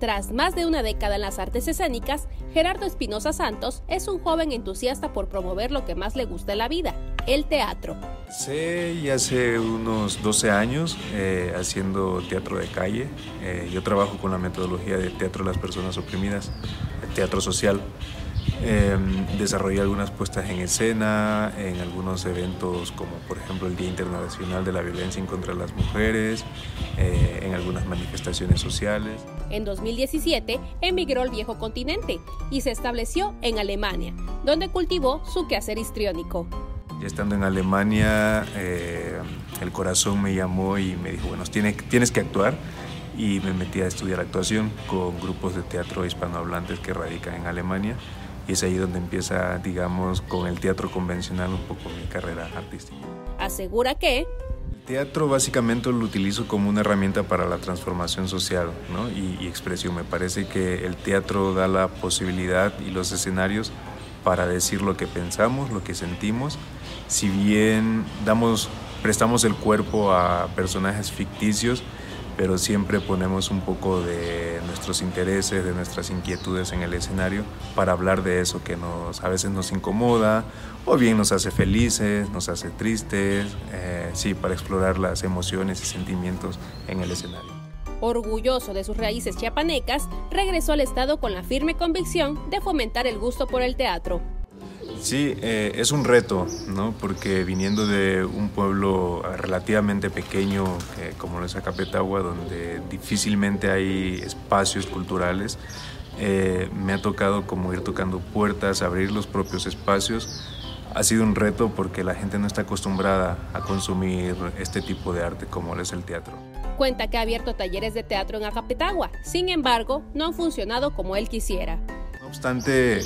Tras más de una década en las artes escénicas, Gerardo Espinosa Santos es un joven entusiasta por promover lo que más le gusta en la vida, el teatro. Sí, ya hace unos 12 años eh, haciendo teatro de calle. Eh, yo trabajo con la metodología de teatro de las personas oprimidas, el teatro social. Eh, desarrollé algunas puestas en escena en algunos eventos como por ejemplo el Día Internacional de la Violencia en contra las Mujeres, eh, en algunas manifestaciones sociales. En 2017 emigró al viejo continente y se estableció en Alemania, donde cultivó su quehacer histriónico. Ya estando en Alemania, eh, el corazón me llamó y me dijo, bueno, tienes, tienes que actuar. Y me metí a estudiar actuación con grupos de teatro hispanohablantes que radican en Alemania. Y es ahí donde empieza, digamos, con el teatro convencional un poco mi carrera artística. Asegura que... El teatro básicamente lo utilizo como una herramienta para la transformación social ¿no? y, y expresión. Me parece que el teatro da la posibilidad y los escenarios para decir lo que pensamos, lo que sentimos. Si bien damos, prestamos el cuerpo a personajes ficticios, pero siempre ponemos un poco de nuestros intereses, de nuestras inquietudes en el escenario para hablar de eso que nos, a veces nos incomoda o bien nos hace felices, nos hace tristes, eh, sí, para explorar las emociones y sentimientos en el escenario. Orgulloso de sus raíces chiapanecas, regresó al Estado con la firme convicción de fomentar el gusto por el teatro. Sí, eh, es un reto, ¿no? Porque viniendo de un pueblo relativamente pequeño eh, como lo es Acapetagua, donde difícilmente hay espacios culturales, eh, me ha tocado como ir tocando puertas, abrir los propios espacios. Ha sido un reto porque la gente no está acostumbrada a consumir este tipo de arte como lo es el teatro. Cuenta que ha abierto talleres de teatro en Acapetagua, sin embargo, no han funcionado como él quisiera. No obstante,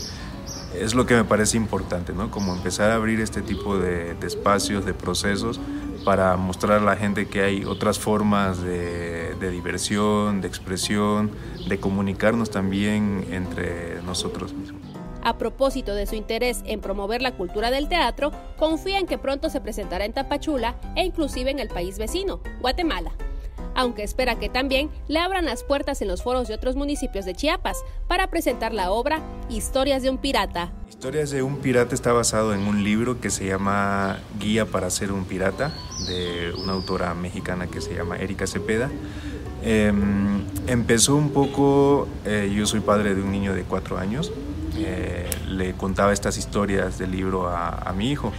es lo que me parece importante, ¿no? Como empezar a abrir este tipo de, espacios, de procesos, para mostrar a la gente que hay otras formas de, de, diversión, de expresión, de comunicarnos también entre nosotros mismos. A propósito de su interés en promover la cultura del teatro, confía en que pronto se presentará en Tapachula e inclusive en el país vecino, Guatemala aunque espera que también le abran las puertas en los foros de otros municipios de Chiapas para presentar la obra Historias de un pirata. Historias de un pirata está basado en un libro que se llama Guía para ser un pirata, de una autora mexicana que se llama Erika Cepeda. Eh, empezó un poco, eh, yo soy padre de un niño de cuatro años, eh, le contaba estas historias del libro a, a mi hijo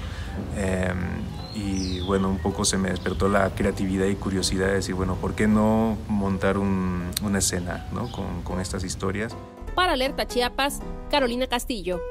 y bueno, un poco se me despertó la creatividad y curiosidad de decir, bueno, ¿por qué no montar un, una escena ¿no? con, con estas historias? Para Alerta Chiapas, Carolina Castillo.